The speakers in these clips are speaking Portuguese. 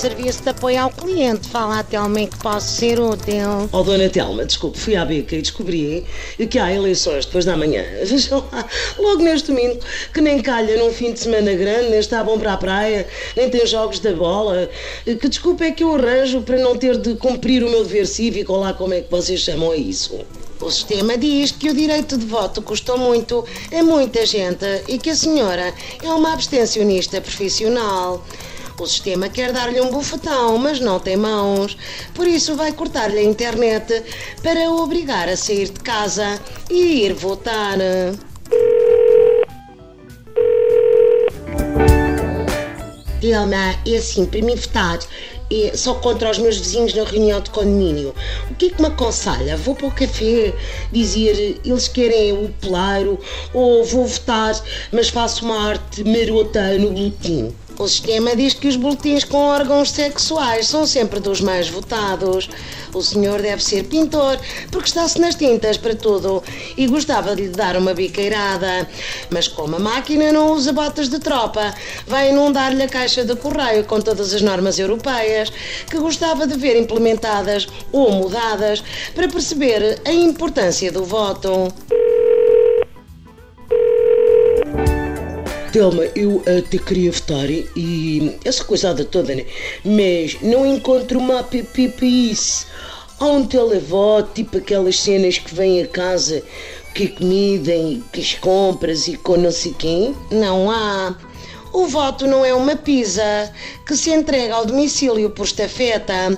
serviço de apoio ao cliente. Fala a Telma em que posso ser útil. Oh, dona Telma, desculpe, fui à beca e descobri que há eleições depois da manhã. Vejam lá, logo neste domingo, que nem calha num fim de semana grande, nem está bom para a praia, nem tem jogos da bola. Que desculpa é que eu arranjo para não ter de cumprir o meu dever cívico, ou lá como é que vocês chamam a isso. O sistema diz que o direito de voto custou muito a muita gente e que a senhora é uma abstencionista profissional. O sistema quer dar-lhe um bufetão, mas não tem mãos. Por isso vai cortar-lhe a internet para o obrigar a sair de casa e ir votar. Dilma, é assim, para mim votar é só contra os meus vizinhos na reunião de condomínio. O que é que me aconselha? Vou para o café dizer eles querem o polairo ou vou votar, mas faço uma arte marota no boletim? O sistema diz que os boletins com órgãos sexuais são sempre dos mais votados. O senhor deve ser pintor, porque está-se nas tintas para tudo e gostava de lhe dar uma biqueirada. Mas como a máquina não usa botas de tropa, vai inundar-lhe a caixa de correio com todas as normas europeias que gostava de ver implementadas ou mudadas para perceber a importância do voto. Telma, eu até queria votar e essa coisada toda, né? Mas não encontro uma app para isso. Há um televoto, tipo aquelas cenas que vêm a casa, que comida e que as compras e com não sei quem? Não há. O voto não é uma pizza que se entrega ao domicílio por estafeta.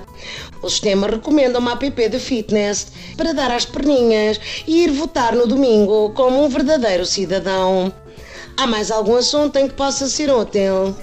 O sistema recomenda uma app de fitness para dar às perninhas e ir votar no domingo como um verdadeiro cidadão. Há mais algum assunto em que possa ser útil?